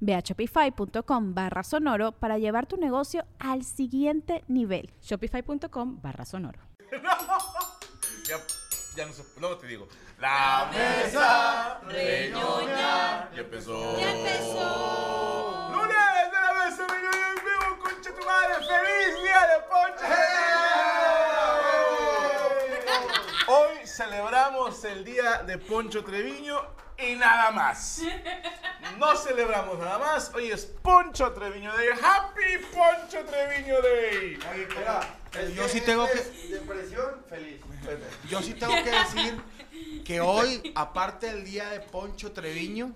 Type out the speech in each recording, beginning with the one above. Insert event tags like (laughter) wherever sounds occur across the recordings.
Ve a shopify.com barra sonoro para llevar tu negocio al siguiente nivel. Shopify.com barra sonoro. (laughs) Ya, ya no sé, luego te digo. La mesa reñoña. Ya empezó. Ya empezó. Lunes de la mesa reñoña en vivo, concha tu madre. ¡Feliz día de Poncho! Hoy celebramos el día de Poncho Treviño y nada más. (laughs) No celebramos nada más. Hoy es Poncho Treviño Day. ¡Happy Poncho Treviño Day! Oye, espera, es Yo sí tengo que- es Depresión, feliz. Yo sí tengo que decir que hoy, aparte del día de Poncho Treviño,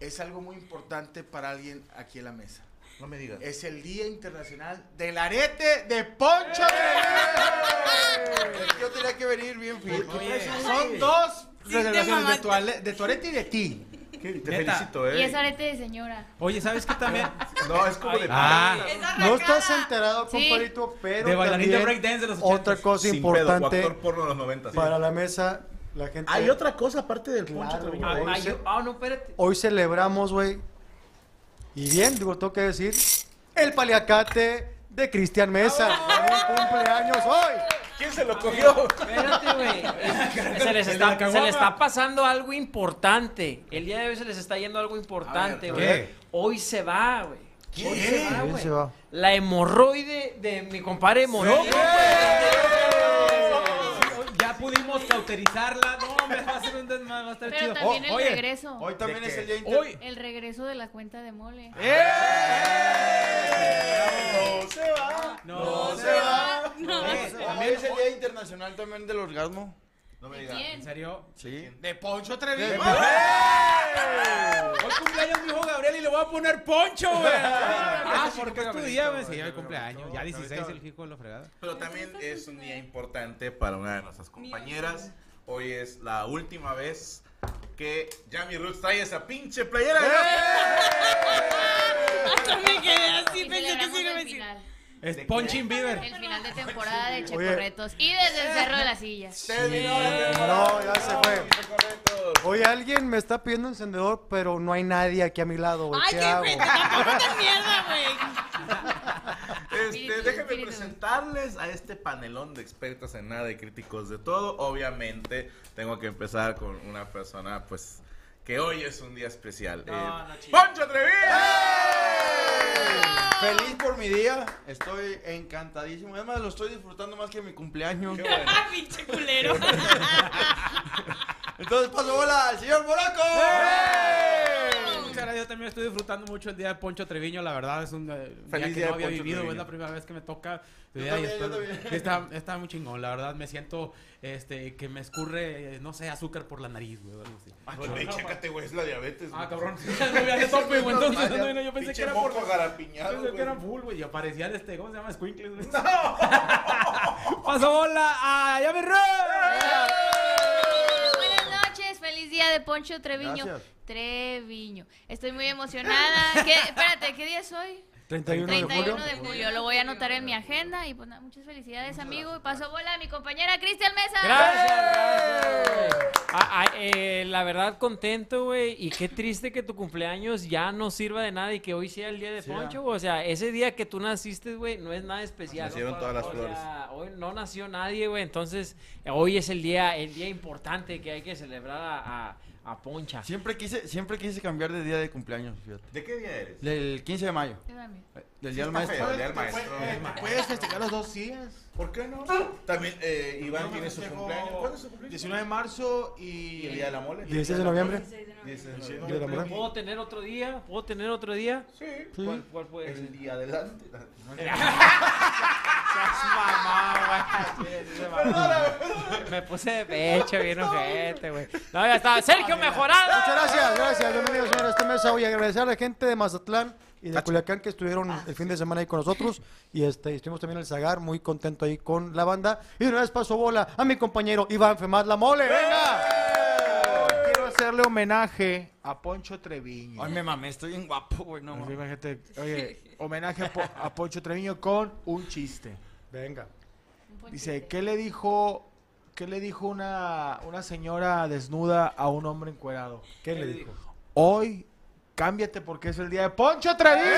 es algo muy importante para alguien aquí en la mesa. No me digas. Es el Día Internacional del Arete de Poncho Treviño. Yo tenía que venir bien fit. Son dos Sí, te relaciones de tu, ale- de tu arete y de ti. Te Neta. felicito, ¿eh? Y es arete de señora. Oye, ¿sabes qué también? (laughs) No, es como de Ah. No estás enterado, Sí. compadrito, pero De bailarín de también breakdance de los 80. otra cosa Sin pedo, o importante actor porno de los 90. sí. para la mesa, la gente... Hay otra cosa aparte del Poncho Claro, güey. Day. Hoy se- Ah, no, espérate. Hoy celebramos, güey, y bien, digo, tengo que decir, el paliacate de Cristian Mesa. Un cumpleaños hoy. ¿Quién se lo cogió? Espérate, güey. (laughs) Se les, está, se les está pasando algo importante. El día de hoy se les está yendo algo importante, güey. Hoy se va, güey. Hoy se va, ¿Quién güey. se va? La hemorroide de mi compadre Morocco. Ya pudimos cauterizarla. No, me va a hacer un desmadre, va a estar Pero chido. también Oh, el oye, regreso. Hoy también ¿De es el día inter- Hoy. El regreso de la cuenta de mole. No se va. No, se va. Eh, Hoy también, es el día internacional también del orgasmo. No me ¿De digas. ¿En serio? Sí. De Poncho Treviño. Hoy cumpleaños mi hijo Gabriel y le voy a poner poncho, (laughs) güey. Ah, sí, porque es tu día, güey. Sí, hoy cumpleaños. Ya 16 Gabrielito. el hijo de la fregada. Pero también es un día importante para una de nuestras compañeras. Hoy es la última vez que Yami Roots trae esa pinche playera. Hasta me quedé así, pensé que sí me final. Es ¿De Punching Beaver. El final de temporada de. Checorretos. Y desde el Cerro de la Silla. No, ya se fue. Oye, alguien me está pidiendo encendedor, pero no hay nadie aquí a mi lado, güey. ¿Qué hago? mierda, güey! Este, déjenme presentarles a este panelón de expertos en nada y críticos de todo. Obviamente, tengo que empezar con una persona, pues, que hoy es un día especial. Eh, ¡Poncho Treviño! Feliz por mi día. Estoy encantadísimo. Además, lo estoy disfrutando más que mi cumpleaños. Qué bueno. (laughs) ¡Pinche culero! (laughs) Entonces, paso bola al señor gracias, yo también estoy disfrutando mucho el día de Poncho Treviño, la verdad es un eh, Feliz día que día no de había Poncho vivido, Treviño. es la primera vez que me toca. Yo también, yo espero- también. Está, está muy chingón, la verdad, me siento este, que me escurre, eh, no sé, azúcar por la nariz, güey, o algo así. Güey, chécate, güey, es la diabetes. Ah, cabrón, (laughs) no me hace tope, güey, entonces no, no, yo pensé que era por... moco agarapiñado, Pensé que era full, güey, y aparecían este, ¿cómo se llama? Squinkles, güey. (laughs) (laughs) Paso bola a Yami Buenas noches, feliz día de Poncho Treviño. Gracias. Treviño. Estoy muy emocionada. (laughs) ¿Qué, espérate, ¿qué día es hoy? 31 de 31 julio. de julio. Lo voy a anotar en mi agenda. Y pues nada, muchas felicidades, amigo. Y paso bola a mi compañera Cristian Mesa. Gracias, gracias. Ah, ah, eh, la verdad, contento, güey. Y qué triste que tu cumpleaños ya no sirva de nada y que hoy sea el día de Poncho. O sea, ese día que tú naciste, güey, no es nada especial. Nacieron ¿no? todas las O flores. sea, hoy no nació nadie, güey. Entonces, hoy es el día, el día importante que hay que celebrar a, a- a Poncha. Siempre quise, siempre quise cambiar de día de cumpleaños, fíjate. ¿De qué día eres? Del 15 de mayo. Yo también. Del día del maestro. día del Puedes festejar los dos días. ¿Por qué no? También eh, Iván tiene su cumpleaños. ¿Cuándo es su cumpleaños? 19 de marzo y... ¿Y el día de la mole? 16 de noviembre. 16 de noviembre. ¿Puedo tener otro día? ¿Puedo tener otro día? Sí. ¿Cuál, cuál puede ser? El día adelante. (laughs) Seas mamá, güey. Sí, sí, mamá. Me puse de pecho, bien ojete, güey. No, ya está. Sergio Mejorado. Muchas gracias, gracias. Bienvenidos señores a esta mesa. Voy a agradecer a la gente de Mazatlán y de Culiacán que estuvieron el fin de semana ahí con nosotros. Y este, estuvimos también en el Zagar, muy contento ahí con la banda. Y de una vez paso bola a mi compañero Iván Femad La Mole. ¡Venga! Quiero hacerle homenaje a Poncho Treviño. Ay, me mamé, estoy bien guapo, güey. No, Así, mames. imagínate, oye, homenaje a, Po- a Poncho Treviño con un chiste. Venga. Dice, ¿qué le dijo, qué le dijo una, una señora desnuda a un hombre encuerado? ¿Qué le dijo? Hoy, cámbiate porque es el día de Poncho Treviño.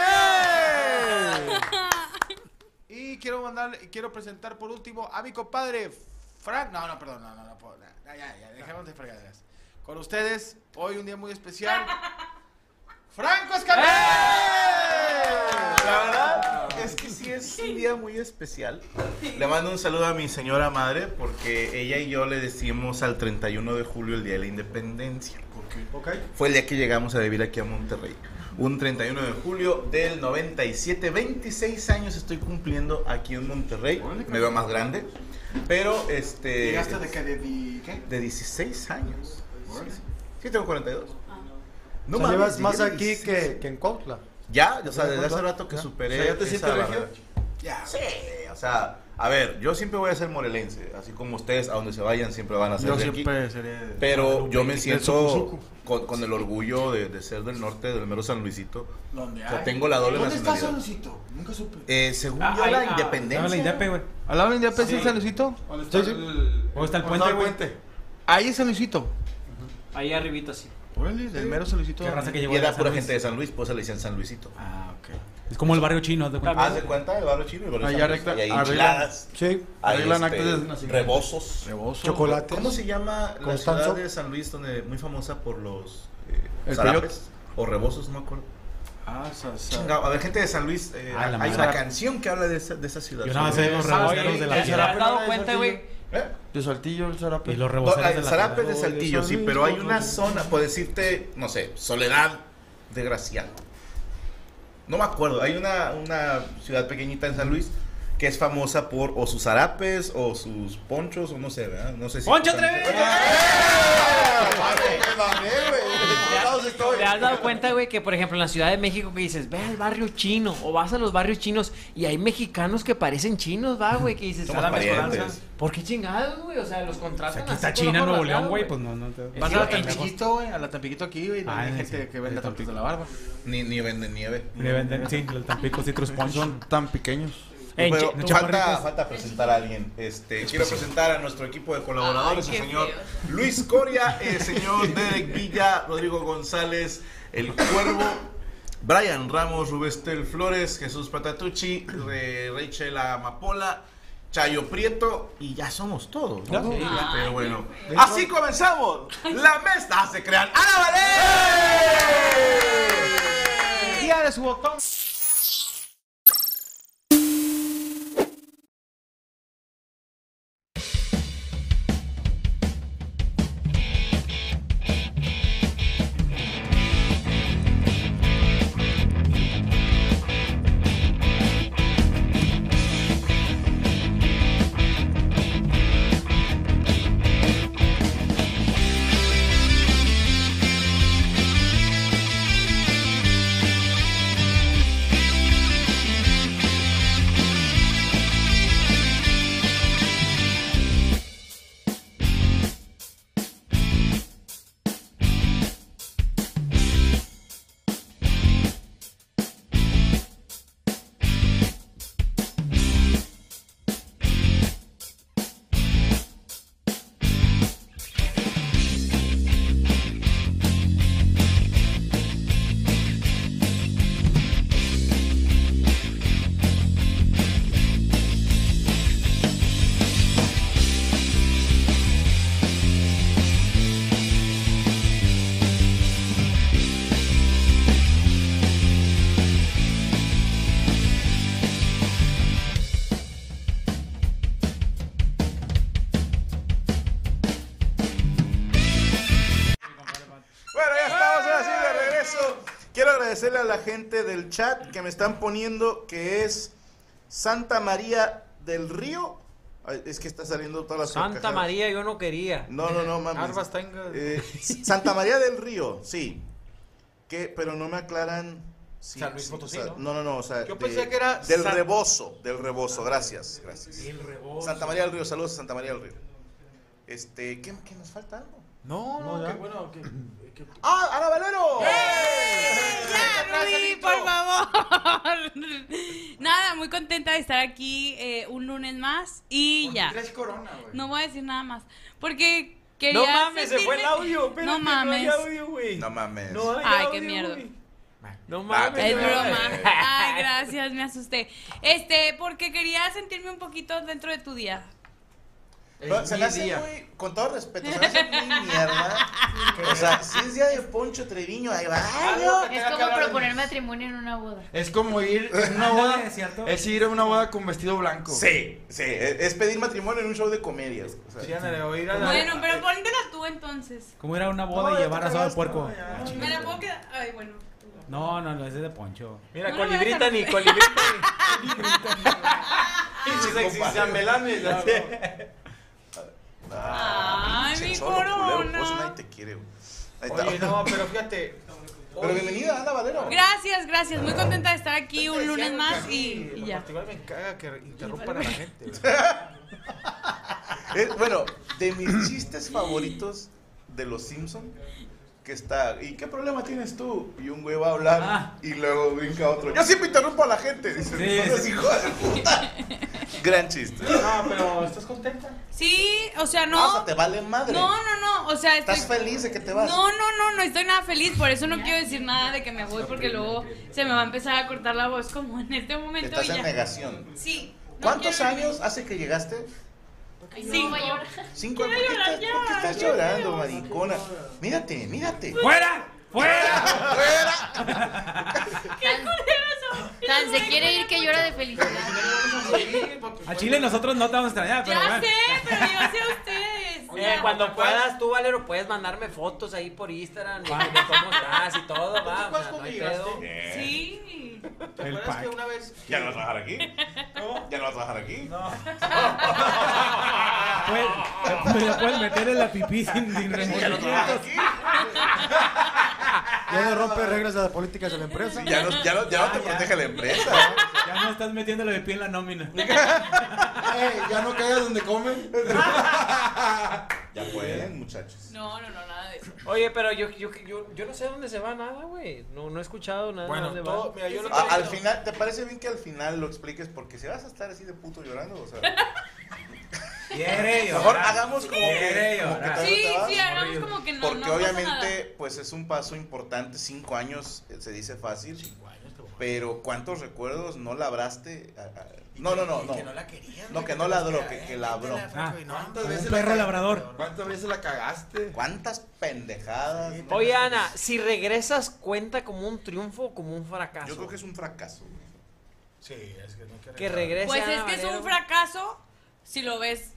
Y quiero mandar, quiero presentar por último a mi compadre Frank. No, no, perdón, no, no, no puedo. Ya, ya, ya, dejemos de fregaderas. Con ustedes, hoy un día muy especial. ¡Franco Escamilla! La verdad es que sí es un día muy especial. Le mando un saludo a mi señora madre porque ella y yo le decimos al 31 de julio el día de la independencia. Ok. Fue el día que llegamos a vivir aquí a Monterrey. Un 31 de julio del 97. 26 años estoy cumpliendo aquí en Monterrey. Me veo más grande. Pero este. ¿Llegaste de qué? ¿De, di- qué? de 16 años. Sí, sí. Sí, tengo 42. No mames, llevas más aquí 16. que, que en Cuautla. Ya, o sea, desde hace rato que Ya. superé. O sea, ¿ya te sientes regio? Ya. Sí, o sea, a ver, yo siempre voy a ser morelense, así como ustedes, a donde se vayan, siempre van a ser Yo de aquí. siempre seré. de- Pero yo me siento con, con el orgullo de, de ser del norte, del mero San Luisito. ¿Dónde O sea, hay? tengo la doble ¿Dónde está nacionalidad. San Luisito? Nunca supe. Eh, según Ah, yo, la ah, independencia. la güey. ¿Al lado de Independencia San Luisito? Sí, sí. ¿Dónde está el ¿Dónde puente, está el güey? puente? Ahí es San Luisito. Ahí arribita, sí. Órale, del mero San Luisito. Qué raza que llegó Y era pura Luis. gente de San Luis, pues se le decían San Luisito. Ah, ok. Es como el barrio chino, haz de cuenta. Haz de cuenta, el barrio chino y el barrio Ahí San Luis. arregla- Y hay arreglan- enchiladas, Sí. hay arreglan este, actos de nacimiento. rebozos. Rebozo. Chocolate. ¿Cómo se llama la Constanzo. ciudad de San Luis, donde muy famosa por los eh, El zarapes? O rebozos, no me acuerdo. Ah, sa, sa- Chingado, A ver, gente de San Luis, eh, Ah, la hay madre. una canción que habla de esa, de esa ciudad. Yo nada más sé los Ah, reboceros de ¿Te la has ciudad. dado de cuenta, güey? ¿Eh? De Saltillo, el zarape. Y los No, reboceros de la zarapes de ciudad. Saltillo, sí, pero hay una zona, por decirte, no sé, Soledad de Graciano. No me acuerdo, hay una, una ciudad pequeñita en San Luis que es famosa por o sus zarapes o sus ponchos o no sé, ¿verdad? No sé si... ¡Poncho Treviño! ¿Te has dado cuenta, güey, que por ejemplo en la Ciudad de México que dices, ve al barrio chino o vas a los barrios chinos y hay mexicanos que parecen chinos, va, güey, que dices. ¿Por qué chingados, güey? O sea, los contratan Aquí está China, Nuevo León, güey, pues no, no te... Vas a la. Tampiquito, güey. A la Tampiquito aquí, güey. Ah, hay gente sí. que vende De tortas Tampico. de la barba. Ni, ni venden nieve. Le venden, sí, el Tampico Citrus Punch. Son tan pequeños. En Pero falta, falta presentar a alguien. Este, quiero presentar a nuestro equipo de colaboradores, Ay, el señor feo. Luis Coria, el señor (laughs) Derek Villa, Rodrigo González, el Cuervo, Brian Ramos, Rubestel Flores, Jesús Patatucci, Re- Rachel Amapola, Chayo Prieto y ya somos todos. ¿no? Ya. Sí, Ay, pero qué bueno. Así comenzamos. La mesa se crean. ¡Ana Vale! Día de su botón. Agradecerle a la gente del chat que me están poniendo que es Santa María del Río. Ay, es que está saliendo todas las Santa carcajadas. María, yo no quería. No, no, no, tenga. Eh, (laughs) Santa María del Río, sí. Que, pero no me aclaran. si- San Luis si- Potosí, o sea, ¿no? no, no, no, o sea, Yo de- pensé que era del San- rebozo, del rebozo, gracias, gracias. El rebozo. Santa María del Río, saludos a Santa María del Río. Este, ¿qué, qué nos falta algo? No, no, No, qué bueno. que- que- ¡Ah, Ana Valero! Ya, Rudy, por favor. (laughs) Nada, muy contenta de estar aquí eh, un lunes más y ¿Por qué ya. traes corona, güey? No voy a decir nada más. Porque quería. No mames, se fue el audio. espérate, No mames. No hay audio, güey. No mames. No hay Ay, audio, qué mierda. No mames. Es broma. (laughs) Ay, gracias, me asusté. Este, porque quería sentirme un poquito dentro de tu día. Pero se me hace día. muy, con todo respeto, se me hace muy mierda. (laughs) O sea, si es día de Poncho Treviño, ahí va. Algo Es como de- proponer matrimonio en una boda. Es como ir en una boda. ¿Es ir a una boda con vestido blanco. Sí, sí, es pedir matrimonio en un show de comedias. o sea. Sí, ándale, oír a la- Bueno, pero póntela tú entonces. ¿Cómo era una boda No, y llevar asado de puerco? no, ya. Me la puedo quedar. Ay, bueno. No, no, no, ese es de Poncho. Mira, No, con no me librita dejan. ni con librita ni. (laughs) (laughs) Pinches exisambelanes. Ah, Ay, mi cholo culero, corona. por eso nadie te quiere, güey. Ahí está. Oye, no, pero fíjate. (laughs) Pero bienvenida, Ana Valero. Gracias, gracias. Muy contenta de estar aquí un lunes más y, y ya. me caga que interrumpan a la gente. (laughs) Eh, bueno, de mis chistes favoritos de los Simpson que está, ¿y qué problema tienes tú? Y un güey va a hablar Ah. y luego brinca otro. Yo siempre interrumpo a la gente. Dice, Sí, "No seas sí. hijo de puta". (laughs) Gran chiste. No, pero ¿estás contenta? Sí, o sea, no. Ah, o sea, te vale madre. No, no, no. O sea, estoy. ¿Estás feliz de que te vas? No, no, no, no estoy nada feliz. Por eso no quiero decir nada de que me voy porque luego se me va a empezar a cortar la voz como en este momento Estás y en ya. negación. Sí. no ¿Cuántos años hace que llegaste? Cinco. Cinco. ¿Por qué, estás, ya, por qué estás qué llorando, maricona? Mírate, mírate. ¡Fuera! ¡Fuera! (laughs) Tan se quiere ir que llora de felicidad. A Chile nosotros no te vamos a extrañar, pero Ya bueno. sé, pero yo sé a ustedes. Ya. cuando puedas, tú, Valero, puedes mandarme fotos ahí por Instagram de cómo estás y todo, va. O sea, no hay pedo. Sí. ¿Te El acuerdas que una vez. ¿Ya no vas a trabajar aquí? ¿Ya no vas a trabajar aquí? Puedes- Me la puedes meter en la pipí sin, sin ¿Ya no trabajas remordimientos. aquí? Ya no rompe reglas de las políticas de la empresa. Ya no, ya no, ya no te protege la empresa. Ya no estás metiéndole de pie en la nómina. (laughs) Ya no caigas donde comen. (laughs) Ya pueden, muchachos. No, no, no, nada de eso. Oye, pero yo, yo, yo, yo no sé dónde se va nada, güey. No, no he escuchado nada Bueno, dónde todo, va. mira, yo lo A- que al final, ¿te parece bien que al final lo expliques? Porque si vas a estar así de puto llorando, o sea, (laughs) Quiere mejor hagamos como que, Quiere como que Sí, sí, hagamos como que no. Porque no pasa obviamente, nada. pues es un paso importante. Cinco años eh, se dice fácil. Pero ¿cuántos recuerdos no labraste? No, no, no, no. Que no la querías. No, que no ladró, que, que labró. Ah, ¿Cuántas como veces un la perro ca- labrador. ¿Cuántas veces la cagaste? ¿Cuántas pendejadas? Oye, Ana, si regresas, ¿cuenta como un triunfo o como un fracaso? Yo creo que es un fracaso. Sí, es que no quiero. Que regrese Pues Ana es que es un fracaso si lo ves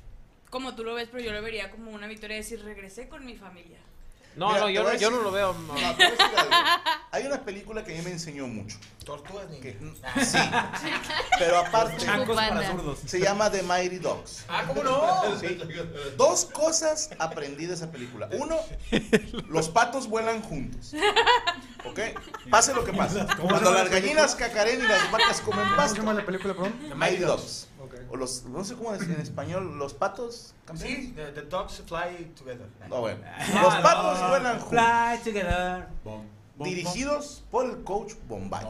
como tú lo ves, pero yo lo vería como una victoria de decir regresé con mi familia. No, Mira, no, yo yo no lo veo. No. (laughs) Hay una película que a mí me enseñó mucho. Tortugas ninja. Que, sí, (laughs) pero aparte Chancos para zurdos. se llama The Mighty Dogs. Ah, ¿cómo no? Sí. Dos cosas aprendí de esa película. Uno, los patos vuelan juntos. ¿Ok? Pase lo que pase. Cuando las gallinas cacaren y las vacas comen ¿Cómo se pasto. llama la película, perdón? The Mighty Dogs. O los, no sé cómo decir en español, los patos. campeón? Sí, the, the dogs fly together. No, bueno. Los patos vuelan juntos. Fly together. Bom, bom, Dirigidos por el coach Bombay.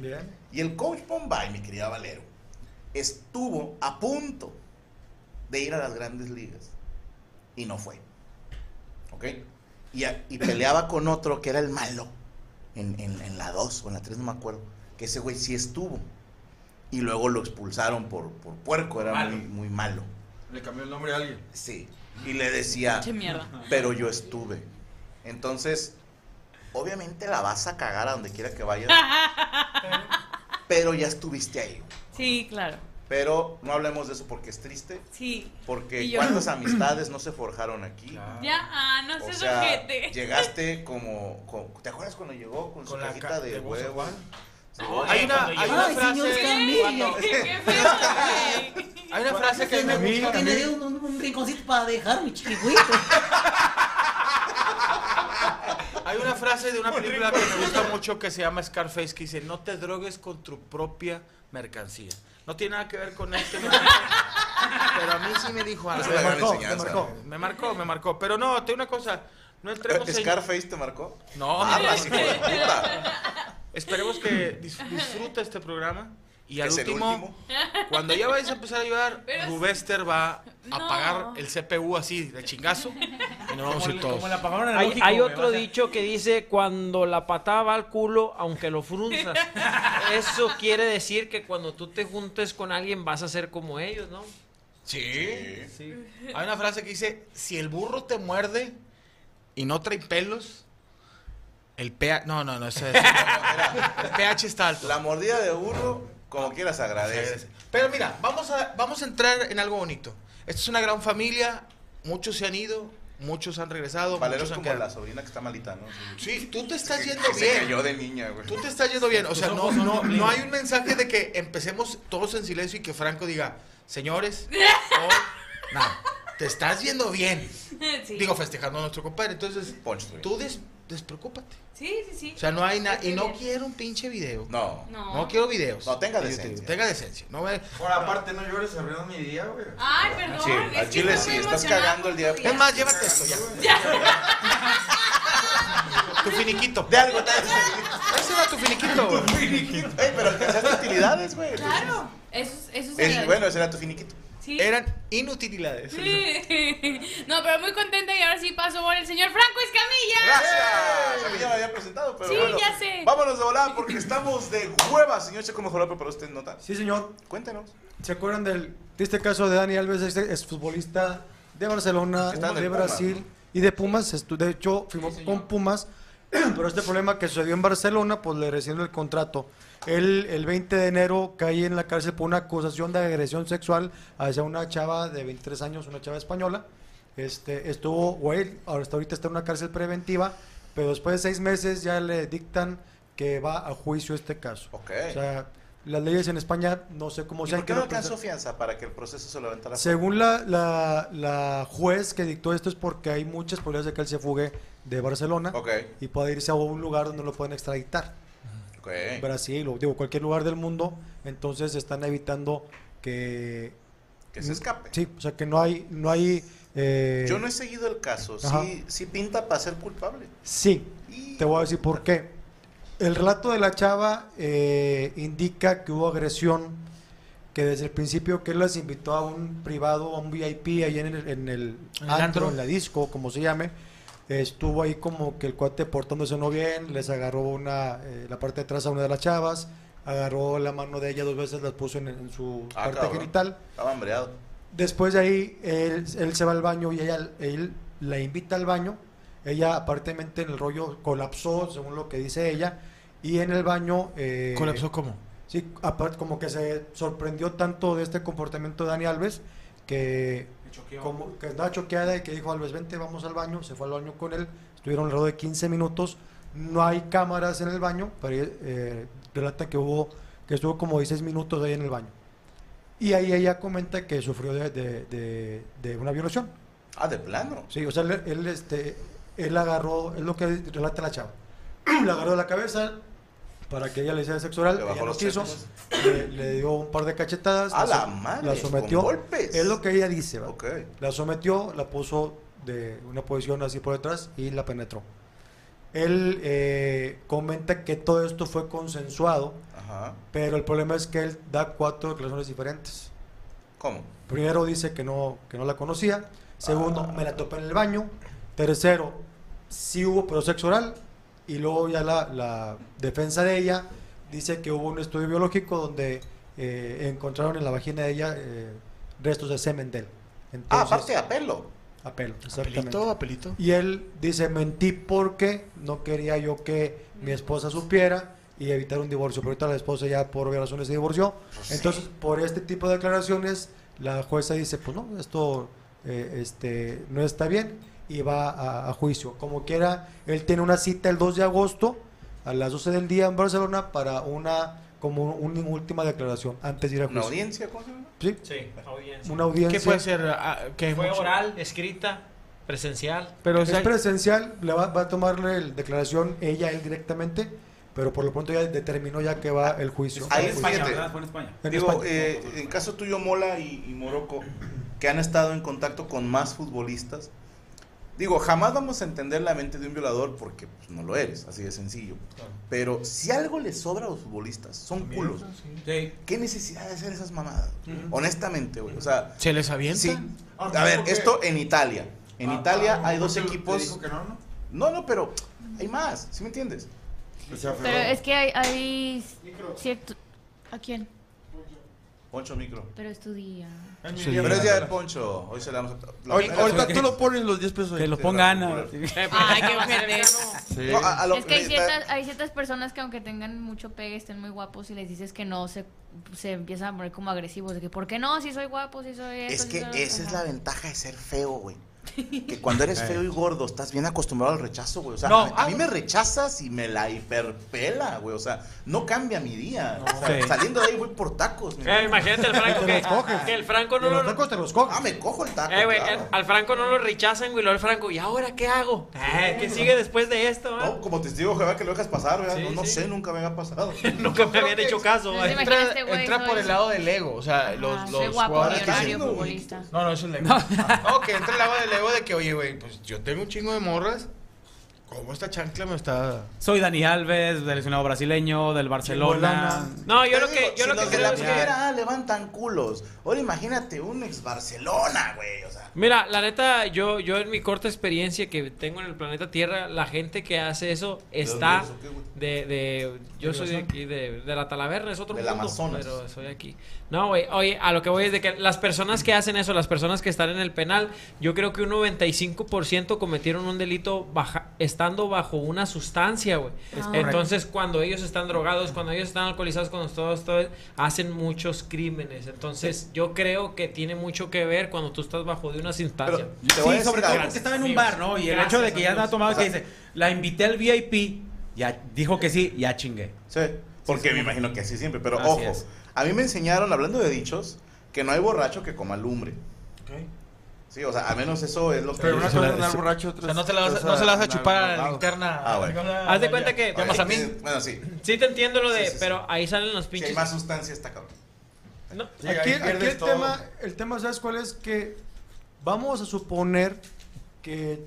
Bien. Y el coach Bombay, mi querida Valero, estuvo a punto de ir a las grandes ligas. Y no fue. ¿Ok? Y, a- y peleaba con otro que era el malo. En, en- en la 2 o en la 3, no me acuerdo. Que ese güey sí estuvo. Y luego lo expulsaron por, por puerco. Era Malo. muy, muy malo. Le cambió el nombre a alguien. Sí. Y le decía, pero yo estuve. Entonces, obviamente la vas a cagar a donde quiera que vayas. (laughs) pero ya estuviste ahí. Sí, claro. Pero no hablemos de eso porque es triste. Sí. Porque yo- cuántas (clears throat) amistades no se forjaron aquí. Ya, ah, no O seas sea, ojete. llegaste como, como- ¿Te acuerdas cuando llegó con, su la cajita ca- de, de? Juan. Hay una, hay una Ay, señor frase. (laughs) (laughs) Güey. Hay una frase que me me gusta. tiene un, un, un rinconcito para dejar mi chiquihuito. (laughs) Hay una frase de una película que me gusta mucho que se llama Scarface que dice, no te drogues con tu propia mercancía. No tiene nada que ver con este pero a mí sí me dijo algo. Gran marcó, enseñanza. marcó. Me marcó, me marcó. Pero no, te digo una cosa, no entremos en... ¿Scarface te marcó? No, Aguas, hijo de puta. Esperemos que (laughs) dis- disfrute este programa. Y al ¿Es el último, último? cuando ya vayas a empezar a es- Rubester va a No. apagar el CPU así de chingazo y nos vamos a ir todos. Como el apagón Hay, hay otro a dicho que dice cuando la patada va al culo, aunque lo frunzas. (laughs) Eso quiere decir que cuando tú te juntes con alguien vas a ser como ellos, ¿no? Sí. Sí. Hay una frase que dice, si el burro te muerde y no trae pelos, el pH... No, no, no, ese es- (laughs) el pH está alto. La mordida de burro, como quieras, agradece. Pero mira, vamos a, vamos a entrar en algo bonito. Esta es una gran familia, muchos se han ido, muchos han regresado, Valero es como quedado. la sobrina que está malita, ¿no? Sí, tú te estás yendo que Se bien. cayó de niña, güey. Tú te estás yendo bien. O sea, no, no, no hay un mensaje de que empecemos todos en silencio y que Franco diga, señores, (laughs) hoy, nada, te estás yendo bien. Sí. Digo, festejando a nuestro compadre. Entonces, Poncho, tú des- despreocúpate. Sí, sí, sí. O sea, no hay nada. Y no quiero un pinche video. No. No. No quiero videos. No, tenga decencia. Tenga decencia. No me- Por aparte, no llores, abriendo mi día, güey. Ay, perdón. Sí, es al chile sí, estás cagando el día. tu Es más, llévate esto (laughs) ya. tu finiquito. De algo te Ese era tu finiquito, güey. Ey, pero alcanzaste utilidades, güey. Claro. Eso, es- eso Es- es bueno, ese era tu finiquito. Sí. Eran inutilidades. Sí. (laughs) No, pero muy contenta y ahora sí paso por el señor Franco Escamilla. Gracias. A mí ya había presentado, pero Sí, bueno. ya sé. Vámonos de volada porque estamos de hueva, señor Checo Mejorado, pero usted nota. Sí, señor. Cuéntenos. ¿Se acuerdan del triste caso de Dani Alves, este exfutbolista de Barcelona, de Brasil ¿no? y de Pumas? Estu- De hecho, firmó con Pumas, (clears throat) pero este problema que sucedió en Barcelona, pues le rescindieron el contrato. Él, el 20 de enero, cae en la cárcel por una acusación de agresión sexual hacia una chava de 23 años, una chava española. Este, estuvo, o él, ahora hasta ahorita está en una cárcel preventiva, pero después de seis meses ya le dictan que va a juicio este caso. Ok. O sea, las leyes en España no sé cómo ¿Y sean. por qué no alcanzó fianza para que el proceso se lo aventara? Según la, la, la juez que dictó esto es porque hay muchas probabilidades de que él se fugue de Barcelona y pueda irse a un lugar donde lo pueden extraditar. Brasil o digo cualquier lugar del mundo. Entonces están evitando que... Que se escape. Sí, o sea que no hay... No hay eh, Yo no he seguido el caso. Ajá. Sí, sí pinta para ser culpable. Sí, Y- te voy a decir por qué. El relato de la chava eh, indica que hubo agresión, que desde el principio que él las invitó a un privado, a un VIP ahí en el, en el En el antro, antro. en la disco, como se llame. Estuvo ahí como que el cuate portándose no bien, les agarró una, eh, la parte de atrás a una de las chavas, agarró la mano de ella dos veces, las puso en, en su Ah, parte cabrón. genital. Estaba hambreado. Después de ahí, él, él se va al baño y ella, él la invita al baño. Ella, aparentemente, en el rollo colapsó, según lo que dice ella. Y en el baño. eh, ¿Colapsó cómo? Sí, aparte, como que se sorprendió tanto de este comportamiento de Dani Alves que, como, que estaba choqueada y que dijo: Alves, vente, vamos al baño. Se fue al baño con él. Estuvieron alrededor de 15 minutos. No hay cámaras en el baño, pero eh, relata que hubo que estuvo como 16 minutos ahí en el baño. Y ahí ella comenta que sufrió de, de- de- de una violación. Ah, de plano. Sí, o sea, él, él, este, él agarró, es lo que relata la chava. (clears throat) la agarró de la cabeza para que ella le hiciera sexo oral. Le bajó los quiso. Le, le dio un par de cachetadas. ¡A la so- madre! La sometió. con golpes. Es lo que ella dice, ¿va? La sometió, la puso de una posición así por detrás y la penetró. Él eh, comenta que todo esto fue consensuado, Ajá. pero el problema es que él da cuatro declaraciones diferentes. ¿Cómo? Primero dice que no, que no la conocía. Segundo, Ah. me la topé en el baño. Tercero, sí hubo pero sexo oral. Y luego ya la, la defensa de ella dice que hubo un estudio biológico donde eh, encontraron en la vagina de ella eh, restos de semen de él. Ah, aparte de apelo. a pelo, exactamente. Apelito, apelito. Y él dice, mentí porque no quería yo que mi esposa supiera y evitar un divorcio. Pero ahorita la esposa ya por obvias razones se divorció. Entonces, por este tipo de declaraciones, la jueza dice, pues no, esto eh, este, no está bien y va a, a juicio. Como quiera, él tiene una cita el 2 de agosto a las 12 del día en Barcelona para una como una última declaración antes de ir a ¿Una juicio. audiencia? ¿Cómo se llama? Sí, Sí, audiencia. una audiencia. ¿Qué puede ser? Ah, ¿qué? Fue oral, escrita, presencial. Pero, o Es sea, presencial, le va, va a tomarle el declaración ella, él directamente, pero por lo pronto ya determinó ya que va el juicio. Ahí es juicio. España, ¿verdad? Fue en España. En Digo, España. eh, en caso tuyo, Mola y, y Morocco, que han estado en contacto con más futbolistas, digo, jamás vamos a entender la mente de un violador porque pues, no lo eres, así de sencillo. Pero si algo les sobra a los futbolistas, son culos. Sí. ¿Qué necesidad de hacer esas mamadas? Honestamente, güey. O sea, ¿se les avienta? sí. A ver, esto en Italia. En Ah, Italia ah, hay dos ¿te- te equipos. dijo que no, no? No, no, pero hay más, ¿sí me entiendes? Pero es que hay, hay cierto... ¿A quién? Poncho micro. Pero es tu día. Sí. Pero es día de Poncho. Hoy se le damos a... la- Ahorita, ahorita tú lo pones los 10 pesos. Que lo ponga Ana. (laughs) Ay, qué ojete. Sí. No, a- a lo- Es que hay ciertas, hay ciertas personas que aunque tengan mucho pegue, estén muy guapos y les dices que no, se, se empiezan a poner como agresivos. De que, ¿por qué no? Si soy guapo, si soy esto, Es si que soy lo esa es otro". la ventaja de ser feo, güey. Que cuando eres (laughs) feo y gordo, estás bien acostumbrado al rechazo, güey. O sea, No, a, mí- a ah, mí me rechazas y me la hiperpela, güey. O sea, no cambia mi día. O sea, Sí. Saliendo de ahí voy por tacos. Eh, imagínate al Franco Te que, los coges. que el Franco Y no los lo... tacos te los coges. Ah, me cojo el taco. Eh, güey, claro. el- al Franco no lo rechazan, güey, luego el Franco, ¿y ahora qué hago? Eh, ¿Qué sigue después de esto? eh? No, como testigo, Jehová, que lo dejas pasar, ¿verdad? Sí, no, no sí. sé, nunca me había pasado. (laughs) Nunca me habían hecho caso, güey. Entra, entra por el lado del ego. O sea, los, Ah, los guapo, jugadores que. No, no, eso es el ego. (laughs) No, que entra el lado del ego de que, oye, güey, pues yo tengo un chingo de morras. ¿Cómo esta chancla me está...? Soy Dani Alves, seleccionado brasileño, del Barcelona. No, yo Te lo que, yo si lo que los de creo la es que... primera A levantan culos. Ahora imagínate un ex Barcelona, güey. O sea, Mira, la neta, yo, yo en mi corta experiencia que tengo en el planeta Tierra, la gente que hace eso está dónde es o qué, güey? de, de, yo soy de aquí, de, de la Talaverna, es otro Del mundo, Amazonas. pero soy aquí. No, güey, oye, a lo que voy es de que las personas que hacen eso, las personas que están en el penal, yo creo que un 95% cometieron un delito baja, estando bajo una sustancia, güey. Entonces, cuando ellos están drogados, cuando ellos están alcoholizados, cuando todos, todos hacen muchos crímenes. Entonces, yo creo que tiene mucho que ver cuando tú estás bajo de una sustancia. Pero te voy a Sí, sobre todo porque estaba en un bar, ¿no? Y el Gracias, hecho de que ya estaba tomado, O que dice, la invité al VIP, ya dijo que sí, ya chingué. Sí, porque sí, me sí. imagino que así siempre. Pero Así ojo, es. A mí me enseñaron, hablando de dichos, que no hay borracho que coma lumbre. Sí, o sea, al menos eso es lo que... Pero una Se cosa es borracho, O otra sea, no es- te la vas, a- otra no se la vas a chupar a la linterna. Ah, bueno. Haz de cuenta que- Llamas a mí. Bueno, sí. Sí te entiendo lo de, Sí, sí, sí. pero ahí salen los Si hay pinches... más sustancia, está cabrón. No, Sí, Aquí, el, todo. tema, el tema, ¿sabes cuál es? Que vamos a suponer que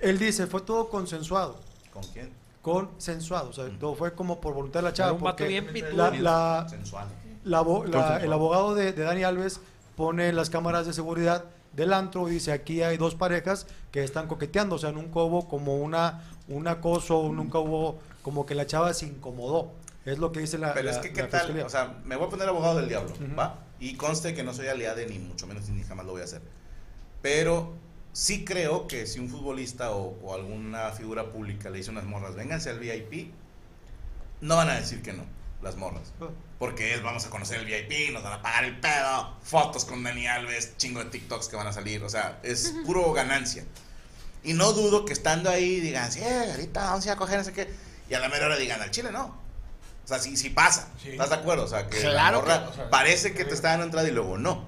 él dice, fue todo consensuado. ¿Con quién? Consensuado, o sea, todo fue como por voluntad de la chava. Un porque bien la, la- Sensual. La el abogado de, de Dani Alves pone las cámaras de seguridad del antro y dice, aquí hay dos parejas que están coqueteando, o sea, nunca hubo como una, un acoso, nunca hubo como que la chava se incomodó. Es lo que dice la Pero la- es que, ¿qué tal? fiscalía. O sea, me voy a poner abogado del diablo. ¿va? Y conste que no soy aliado ni mucho menos ni jamás lo voy a hacer. Pero sí creo que si un futbolista o, o alguna figura pública le dice unas morras, vénganse al VIP, no van a decir que no, las morras. Ah. Porque es, vamos a conocer el VIP, nos van a pagar el pedo, fotos con Dani Alves, chingo de TikToks que van a salir, o sea, es puro ganancia. Y no dudo que estando ahí digan, sí, ahorita vamos a ir a coger, no sé qué, y a la mera hora digan, al chile no. O sea, sí, sí pasa, Sí. ¿estás de acuerdo? O sea, que la Claro morra que- o sea, parece que te está dando entrada y luego no.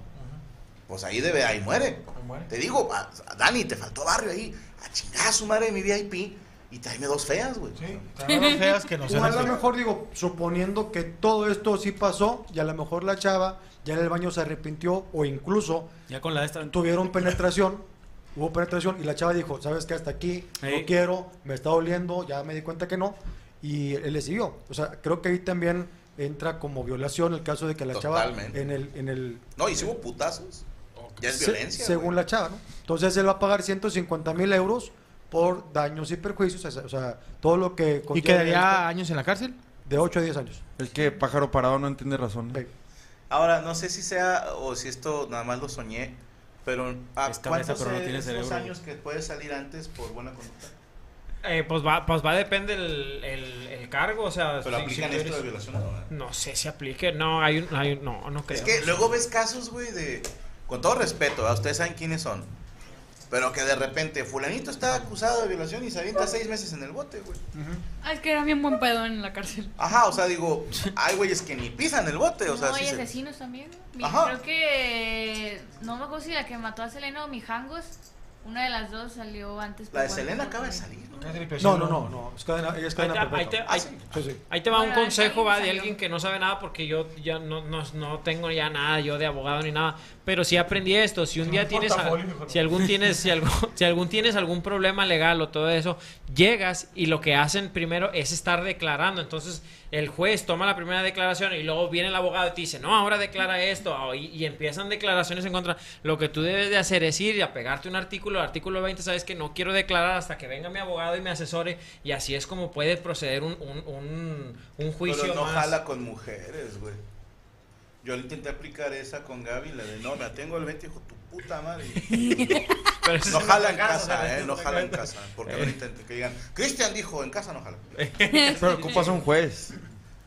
Pues ahí debe, ahí muere. muere. Te digo, a- a Dani, te faltó barrio ahí, a chingar a su madre mi VIP y tráeme dos feas, güey. Sí, más feas que no O sean a lo mejor digo, suponiendo que todo esto sí pasó y a lo mejor la chava ya en el baño se arrepintió o incluso Ya con la esta. tuvieron penetración, hubo penetración y la chava dijo, sabes que hasta aquí no quiero, me está doliendo, ya me di cuenta que no y él le siguió. O sea, creo que ahí también entra como violación el caso de que la Totalmente. chava en el en el No, y si hubo putazos, ya es se- violencia. según la chava, ¿no? Entonces él va a pagar 150 mil euros por daños y perjuicios, o sea, todo lo que ¿Y quedaría años en la cárcel? de 8 a 10 años. Es que pájaro parado no entiende razón. Ey. Ahora, no sé si sea o si esto nada más lo soñé, pero ¿a Es cabeza, cuántos pero no es tiene cerebro. años que puedes salir antes por buena conducta? Eh, pues va, pues va depende el, el, el cargo, o sea, Pero si- aplican si esto de eres- violación o no. ¿eh? No sé si aplique, no, hay un, hay un- no, no creo. Es que luego ves casos, güey, de. Con todo respeto, ¿verdad? ustedes saben quiénes son. Pero que de repente, Fulanito está acusado de violación y se avienta seis meses en el bote, güey. Ah, es que era bien buen pedo en la cárcel. Ajá, o sea, digo, hay güeyes que ni pisan el bote, o sea, no, sí hay se- asesinos también. Mi- Ajá. Creo que. No me acuerdo si la que mató a Selena o Mijangos. Una de las dos salió antes. La de Selena acaba de salir, ¿no? No, no, no, no. Es cadena, ella es Ahí cadena te, ahí, te, perpetua. ahí- Sí, sí. ahí te va un consejo, va, de alguien que no sabe nada porque yo ya no, no, no tengo ya nada yo de abogado ni nada, pero sí aprendí esto, si un día tienes, si algún tienes, si algún, si algún tienes algún problema legal o todo eso, llegas y lo que hacen primero es estar declarando, entonces el juez toma la primera declaración y luego viene el abogado y te dice, no, ahora declara esto, y, y empiezan declaraciones en contra, lo que tú debes de hacer es ir y apegarte un artículo, el artículo 20, sabes que no quiero declarar hasta que venga mi abogado y me asesore, y así es como puede proceder un, un, un, un juicio Pero no más. jala con mujeres, güey. Yo intenté aplicar esa con Gaby, la de no, me atengo el 20, hijo tu puta madre. (laughs) Pero eso no jala en casa, eh, no jala en casa. Porque no intenten que digan, Cristian dijo, en casa no jala. (laughs) Pero ocupas un juez.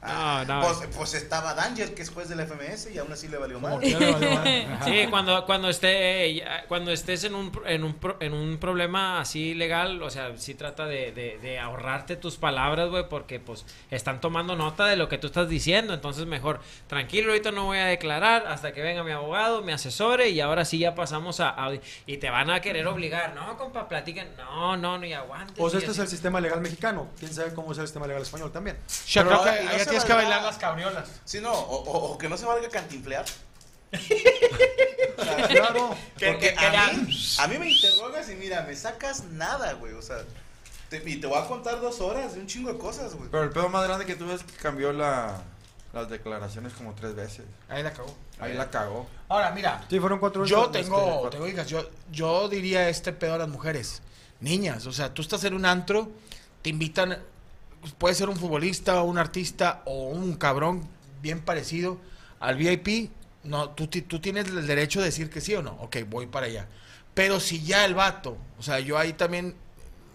No, no. Pues, pues estaba Danger, que es juez del FMS, y aún así le valió mal. (laughs) Sí, cuando, cuando, esté, ya- cuando estés en un, en, un, en un problema así legal, o sea, sí trata de, de- de ahorrarte tus palabras, güey, porque pues están tomando nota de lo que tú estás diciendo, entonces mejor, tranquilo, ahorita no voy a declarar hasta que venga mi abogado, me asesore y ahora sí ya pasamos a... a- y te van a querer obligar, no, compa, platiquen, no, no, no, y aguantes. Pues este es el sistema legal mexicano. ¿Quién sabe cómo es el sistema legal español también? Yo tienes que bailar las cabriolas. Sí, no, o, o- o que no se valga cantinflear. (laughs) Claro. Porque a mí, a mí me interrogas y mira, me sacas nada, güey. O sea, te, y te voy a contar dos horas de un chingo de cosas, güey. Pero el pedo más grande que tú ves es que cambió la, las declaraciones como tres veces. Ahí la cagó. Ahí la cagó. Ahora, mira. Sí, fueron cuatro Yo tengo, este, tengo hijas. Yo, yo diría este pedo a las mujeres. Niñas, o sea, tú estás en un antro, te invitan, puede ser un futbolista o un artista o un cabrón bien parecido al VIP. No, tú, tú tienes el derecho de decir que sí o no. Ok, voy para allá. Pero si ya el vato, o sea, yo ahí también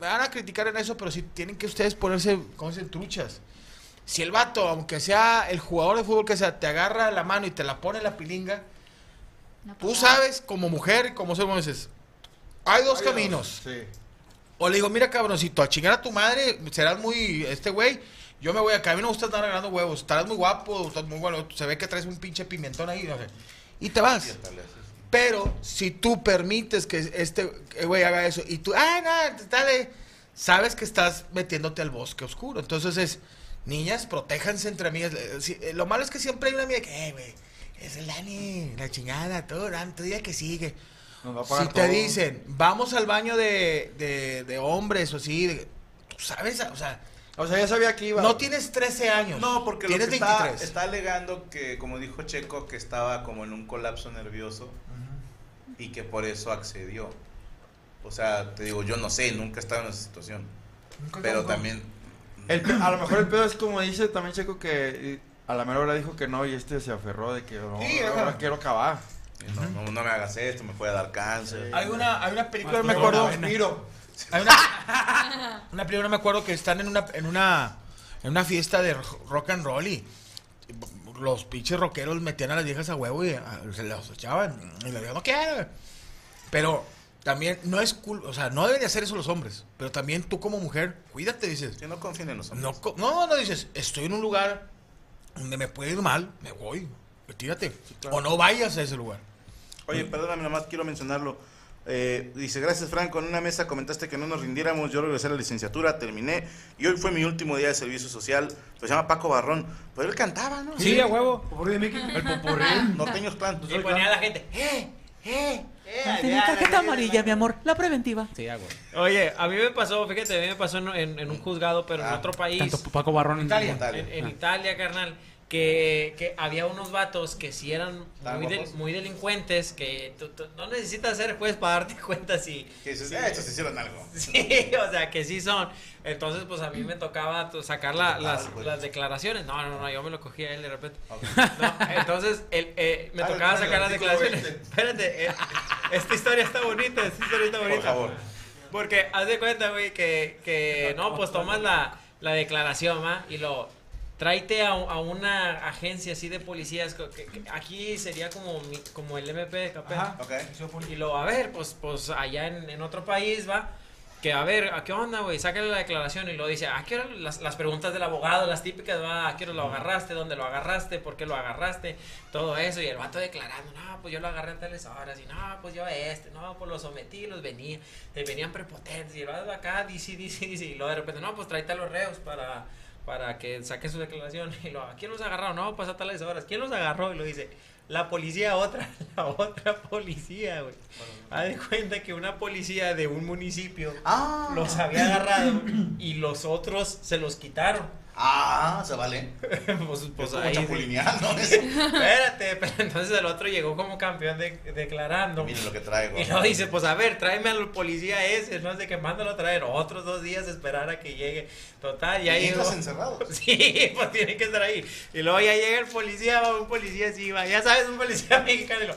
me van a criticar en eso, pero si tienen que ustedes ponerse, ¿cómo se dicen? Truchas. Si el vato, aunque sea el jugador de fútbol que sea, te agarra la mano y te la pone en la pilinga, tú sabes, como mujer, como ser humano, dices, hay dos caminos. Sí. O le digo, mira cabroncito, a chingar a tu madre, serás muy, este güey, yo me voy acá, a mí no me gusta estar agarrando huevos, estarás muy guapo, estás muy bueno, se ve que traes un pinche pimentón ahí, no sé, y te vas. Pero si tú permites que este eh, güey haga eso y tú, ah, no, dale, sabes que estás metiéndote al bosque oscuro. Entonces es, niñas, protéjanse entre amigas. Eh, eh, lo malo es que siempre hay una amiga que, eh, güey, es el Dani, la chingada, todo, tú día que sigue. Nos va a Si te dicen, vamos al baño de, de, de hombres o así, de- tú sabes, o sea, O sea, ya sabía que iba. no tienes 13 años. No, porque lo que está, 23. está alegando que, como dijo Checo, que estaba como en un colapso nervioso y que por eso accedió. O sea, te digo, yo no sé, nunca he estado en esa situación. Pero también... El a lo mejor el pedo es como dice también Checo que a la mera hora dijo que no y este se aferró de que no, Sí, ahora ajá. quiero acabar. No, no, no me hagas esto, me puede dar cáncer. Hay una, hay una película, me acuerdo. vena. Hay una, (laughs) una película, no me acuerdo que están en una, en una, en una fiesta de ro- rock and roll y los pinches rockeros metían a las viejas a huevo y a- se las echaban. Y la vieja no quiero. Pero también no es cool, o sea, no deben de hacer eso los hombres. Pero también tú como mujer, cuídate, dices. Que no confíen en los hombres. No, no, no dices, estoy en un lugar donde me puede ir mal, me voy, retírate. O no vayas a ese lugar. Oye, perdóname, nomás quiero mencionarlo. Eh, dice, gracias Franco, en una mesa comentaste que no nos rindiéramos, yo regresé a la licenciatura, terminé, y hoy fue mi último día de servicio social, pues se llama Paco Barrón, pero él cantaba, ¿no? Sí, a huevo. ¿Popurrí de Mickey? El popurrí, (laughs) norteños clan. Y ponía a la gente, ¡eh! ¡eh! Tenía tarjeta amarilla, mi amor, la preventiva. Sí, hago. Oye, a mí me pasó, fíjate, a mí me pasó en, en- en un juzgado, pero en Ah, otro país. Tanto Paco Barrón en Italia. Italia. En, en Italia, carnal. Que, que había unos vatos que sí eran ¿Estaban muy, muy delincuentes, que tú- tú no necesitas ser juez para darte (laughs) cuenta si... Que si- "Ah, estos hicieron algo. (laughs) Sí, o sea, que sí son. Entonces, pues a mí me tocaba tu- sacar la- las, declaraciones. No, no, no, yo me lo cogía a él de repente. (laughs) No, entonces, el, eh, me Ah, tocaba sacar las declaraciones. 20. Espérate, eh, esta historia está bonita, esta historia está bonita. Por favor. Porque haz de cuenta, güey, que, que no, pues tomas la, la declaración, ¿va? Y lo tráete a, a una agencia así de policías. que- que aquí sería como, mi- como el MP de Capel. Ajá. Y lo, a ver, pues, pues allá en, en otro país, va. Que a ver, ¿a qué onda, güey? Sácale la declaración y lo dice, ¿a qué hora las, las preguntas del abogado, las típicas, va? ¿A qué hora lo agarraste? ¿Dónde lo agarraste? ¿Por qué lo agarraste? Todo eso. Y el vato declarando, no, pues yo lo agarré a tales horas. Y no, pues yo a este, no, pues lo sometí, los venía, eh, venían prepotentes. Y el vato acá, dice, dice, dice. Y luego de repente, no, pues tráete a los reos para, para que saque su declaración. Y lo, ¿a quién los agarraron? No, pues a tales horas. ¿Quién los agarró? Y lo dice, la policía otra, (laughs) la otra policía, güey. Haz de cuenta que una policía de un municipio Ah. los había agarrado y los otros se los quitaron. Ah, se vale. (laughs) pues, pues como chapulineando, ¿no? Espérate, pero entonces el otro llegó como campeón de- declarando. Miren lo que traigo. Y luego dice, pues a ver, tráeme al policía ese, no sé qué, mándalo a traer otros dos días esperar a que llegue. Total, ya Y llegó. encerrado. (laughs) Sí, pues tiene que estar ahí. Y luego ya llega el policía, va un policía así, va, ya sabes, un policía (laughs) mexicano. y lo-